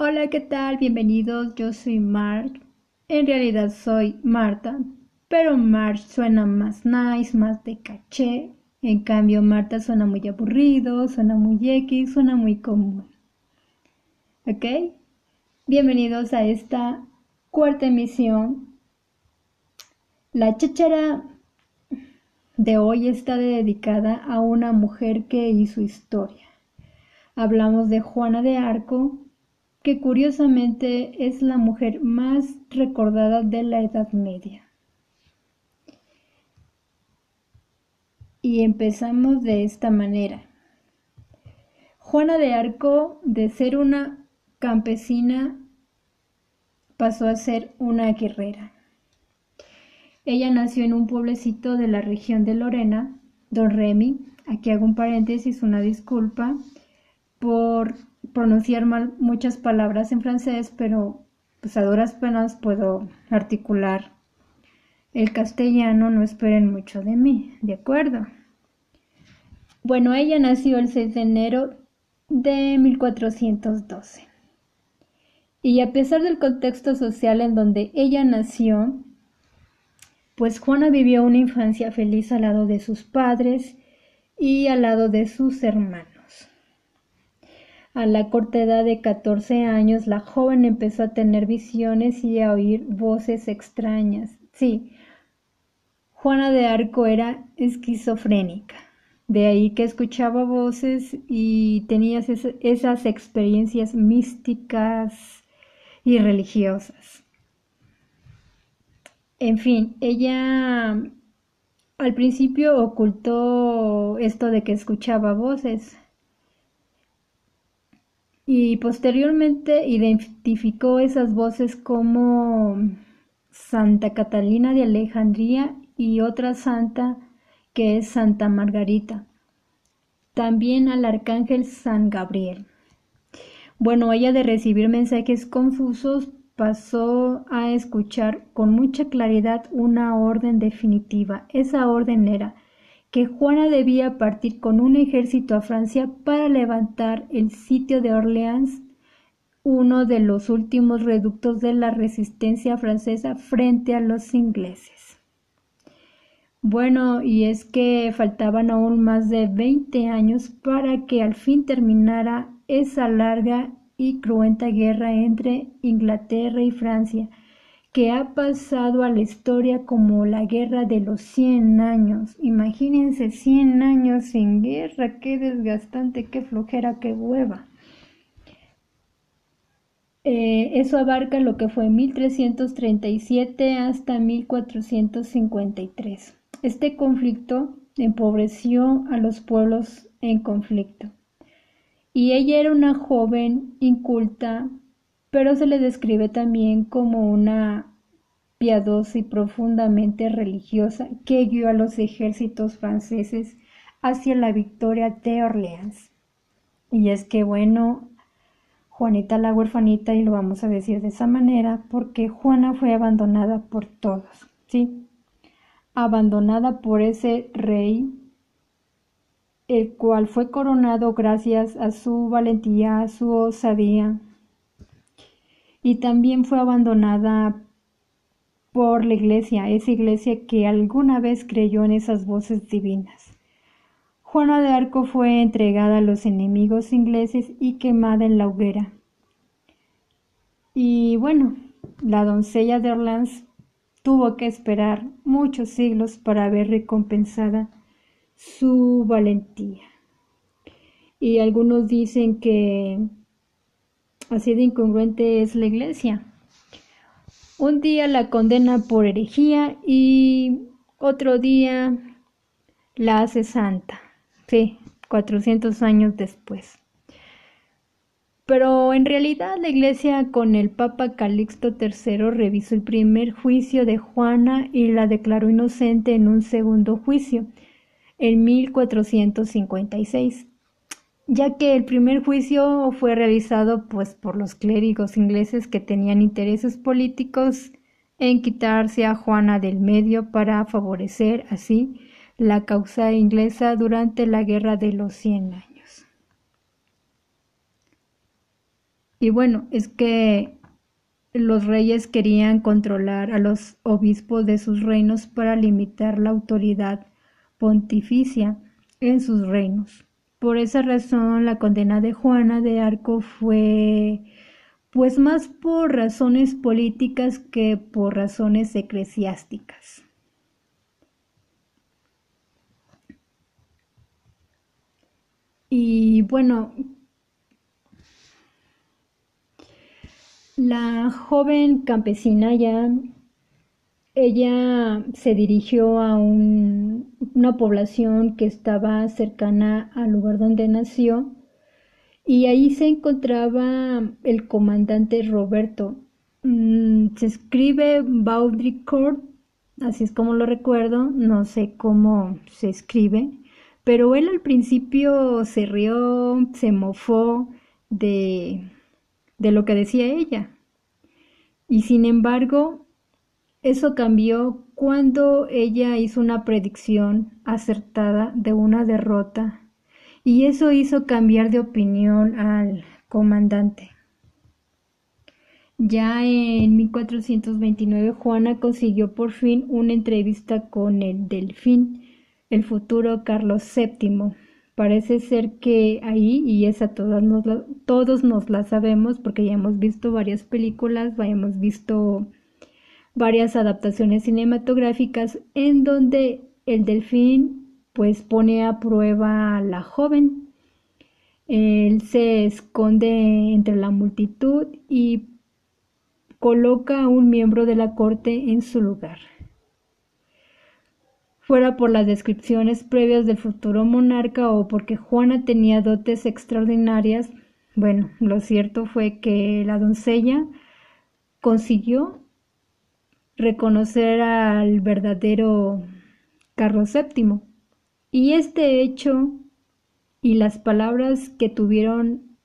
Hola, ¿qué tal? Bienvenidos, yo soy Mark. En realidad soy Marta, pero Mark suena más nice, más de caché. En cambio, Marta suena muy aburrido, suena muy X, suena muy común. ¿Ok? Bienvenidos a esta cuarta emisión. La cháchara de hoy está dedicada a una mujer que hizo historia. Hablamos de Juana de Arco, que curiosamente es la mujer más recordada de la Edad Media. Y empezamos de esta manera. Juana de Arco, de ser una campesina, pasó a ser una guerrera. Ella nació en un pueblecito de la región de Lorena, Don Remy. Aquí hago un paréntesis, una disculpa por pronunciar mal muchas palabras en francés, pero pues a duras penas puedo articular el castellano, no esperen mucho de mí, ¿de acuerdo? Bueno, ella nació el 6 de enero de 1412. Y a pesar del contexto social en donde ella nació, pues Juana vivió una infancia feliz al lado de sus padres y al lado de sus hermanos. A la corta edad de 14 años, la joven empezó a tener visiones y a oír voces extrañas. Sí, Juana de Arco era esquizofrénica. De ahí que escuchaba voces y tenía esas experiencias místicas y religiosas. En fin, ella al principio ocultó esto de que escuchaba voces, y posteriormente identificó esas voces como Santa Catalina de Alejandría y otra santa que es Santa Margarita. También al arcángel San Gabriel. Bueno, ella de recibir mensajes confusos pasó a escuchar con mucha claridad una orden definitiva. Esa orden era que Juana debía partir con un ejército a Francia para levantar el sitio de Orleans, uno de los últimos reductos de la resistencia francesa frente a los ingleses. Bueno, y es que faltaban aún más de 20 años para que al fin terminara esa larga y cruenta guerra entre Inglaterra y Francia, que ha pasado a la historia como la guerra de los 100 años. Imagínense 100 años sin guerra, qué desgastante, qué flojera, qué hueva. Eh, eso abarca lo que fue 1337 hasta 1453. Este conflicto empobreció a los pueblos en conflicto. Y ella era una joven inculta, pero se le describe también como una piadosa y profundamente religiosa que guió a los ejércitos franceses hacia la victoria de Orleans. Y es que bueno, Juanita la huerfanita, y lo vamos a decir de esa manera, porque Juana fue abandonada por todos, ¿sí? Abandonada por ese rey, el cual fue coronado gracias a su valentía, a su osadía, y también fue abandonada por la iglesia, esa iglesia que alguna vez creyó en esas voces divinas. Juana de Arco fue entregada a los enemigos ingleses y quemada en la hoguera. Y bueno, la doncella de Orleans tuvo que esperar muchos siglos para ver recompensada su valentía. Y algunos dicen que Así de incongruente es la iglesia. Un día la condena por herejía y otro día la hace santa. Sí, 400 años después. Pero en realidad la iglesia con el Papa Calixto III revisó el primer juicio de Juana y la declaró inocente en un segundo juicio, en 1456 ya que el primer juicio fue realizado pues por los clérigos ingleses que tenían intereses políticos en quitarse a Juana del medio para favorecer así la causa inglesa durante la Guerra de los Cien Años. Y bueno, es que los reyes querían controlar a los obispos de sus reinos para limitar la autoridad pontificia en sus reinos. Por esa razón, la condena de Juana de Arco fue pues más por razones políticas que por razones eclesiásticas. Y bueno, la joven campesina ya, ella se dirigió a una población que estaba cercana al lugar donde nació y ahí se encontraba el comandante Roberto. Mm, se escribe Baudricourt, así es como lo recuerdo, no sé cómo se escribe, pero él al principio se rió, se mofó de, de lo que decía ella. Y sin embargo, eso cambió cuando ella hizo una predicción acertada de una derrota y eso hizo cambiar de opinión al comandante. Ya en 1429 Juana consiguió por fin una entrevista con el delfín, el futuro Carlos VII. Parece ser que ahí, y esa todas todos nos la sabemos porque ya hemos visto varias películas, ya hemos visto varias adaptaciones cinematográficas en donde el delfín pues pone a prueba a la joven. Él se esconde entre la multitud y coloca a un miembro de la corte en su lugar. Fuera por las descripciones previas del futuro monarca o porque Juana tenía dotes extraordinarias, bueno, lo cierto fue que la doncella consiguió reconocer al verdadero Carlos VII y este hecho y las palabras que tuvieron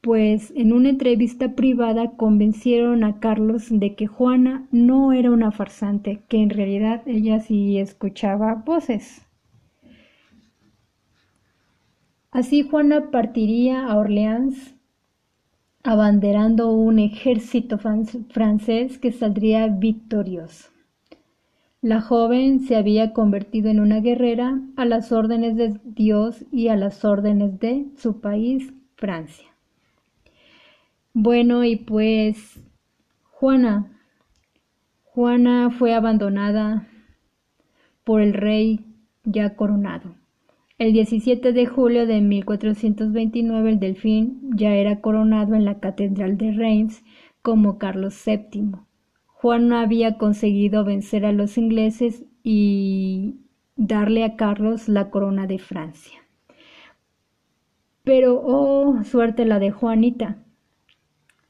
pues en una entrevista privada convencieron a Carlos de que Juana no era una farsante, que en realidad ella sí escuchaba voces. Así Juana partiría a Orleans abanderando un ejército francés que saldría victorioso. La joven se había convertido en una guerrera a las órdenes de Dios y a las órdenes de su país, Francia. Bueno, y pues Juana, Juana fue abandonada por el rey ya coronado. El 17 de julio de 1429 el delfín ya era coronado en la Catedral de Reims como Carlos VII. Juan no había conseguido vencer a los ingleses y darle a Carlos la corona de Francia. Pero, oh, suerte la de Juanita.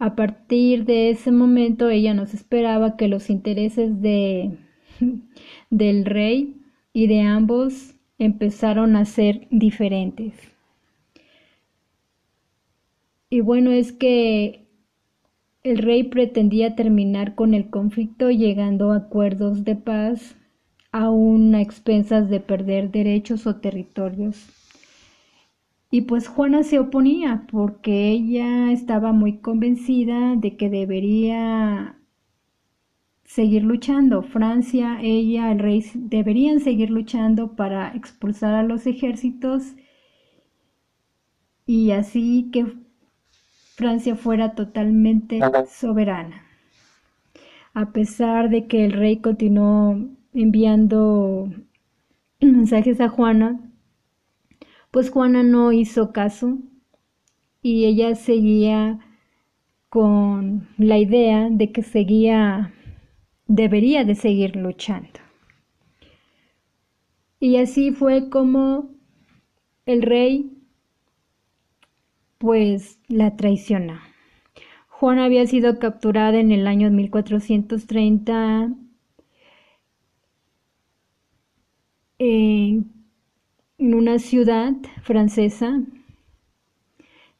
A partir de ese momento ella nos esperaba que los intereses de, del rey y de ambos empezaron a ser diferentes. Y bueno, es que el rey pretendía terminar con el conflicto llegando a acuerdos de paz, aún a expensas de perder derechos o territorios. Y pues Juana se oponía porque ella estaba muy convencida de que debería seguir luchando. Francia, ella, el rey deberían seguir luchando para expulsar a los ejércitos y así que Francia fuera totalmente soberana. A pesar de que el rey continuó enviando mensajes a Juana, pues Juana no hizo caso y ella seguía con la idea de que seguía, debería de seguir luchando. Y así fue como el rey pues la traiciona. Juana había sido capturada en el año 1430 en una ciudad francesa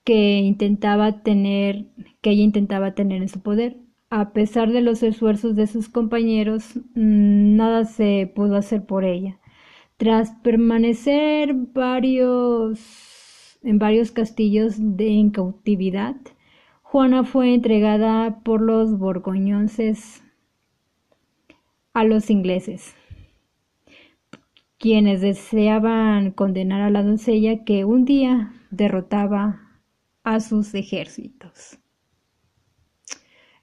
que intentaba tener, que ella intentaba tener en su poder. A pesar de los esfuerzos de sus compañeros, mm, nada se pudo hacer por ella. Tras permanecer varios en varios castillos de en cautividad. Juana fue entregada por los borgoñones a los ingleses, quienes deseaban condenar a la doncella que un día derrotaba a sus ejércitos.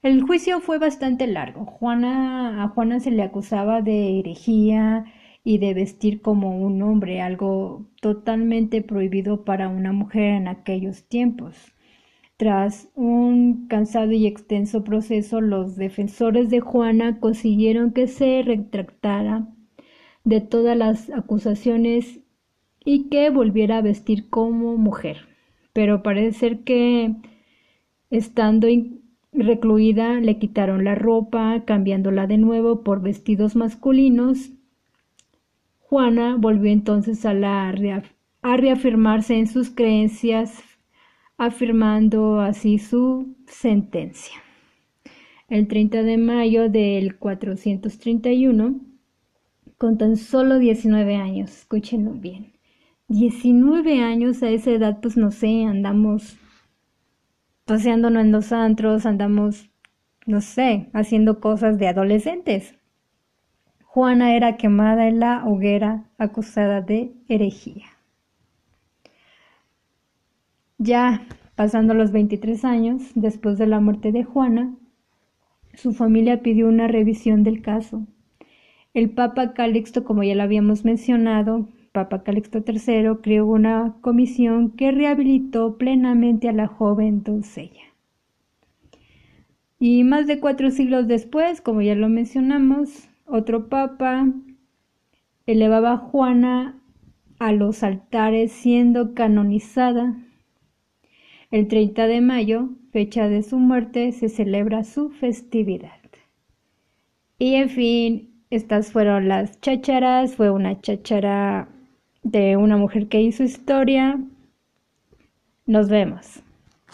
El juicio fue bastante largo. Juana, a Juana se le acusaba de herejía y de vestir como un hombre, algo totalmente prohibido para una mujer en aquellos tiempos. Tras un cansado y extenso proceso, los defensores de Juana consiguieron que se retractara de todas las acusaciones y que volviera a vestir como mujer. Pero parece que estando recluida le quitaron la ropa, cambiándola de nuevo por vestidos masculinos. Juana volvió entonces a, la, a reafirmarse en sus creencias afirmando así su sentencia. El 30 de mayo del 431, con tan solo 19 años, escúchenlo bien, 19 años a esa edad, pues no sé, andamos paseándonos en los antros, andamos, no sé, haciendo cosas de adolescentes. Juana era quemada en la hoguera acusada de herejía. Ya pasando los 23 años, después de la muerte de Juana, su familia pidió una revisión del caso. El Papa Calixto, como ya lo habíamos mencionado, Papa Calixto III creó una comisión que rehabilitó plenamente a la joven doncella. Y más de cuatro siglos después, como ya lo mencionamos, otro papa elevaba a Juana a los altares siendo canonizada el 30 de mayo, fecha de su muerte, se celebra su festividad. Y en fin, estas fueron las chácharas. Fue una cháchara de una mujer que hizo historia. Nos vemos.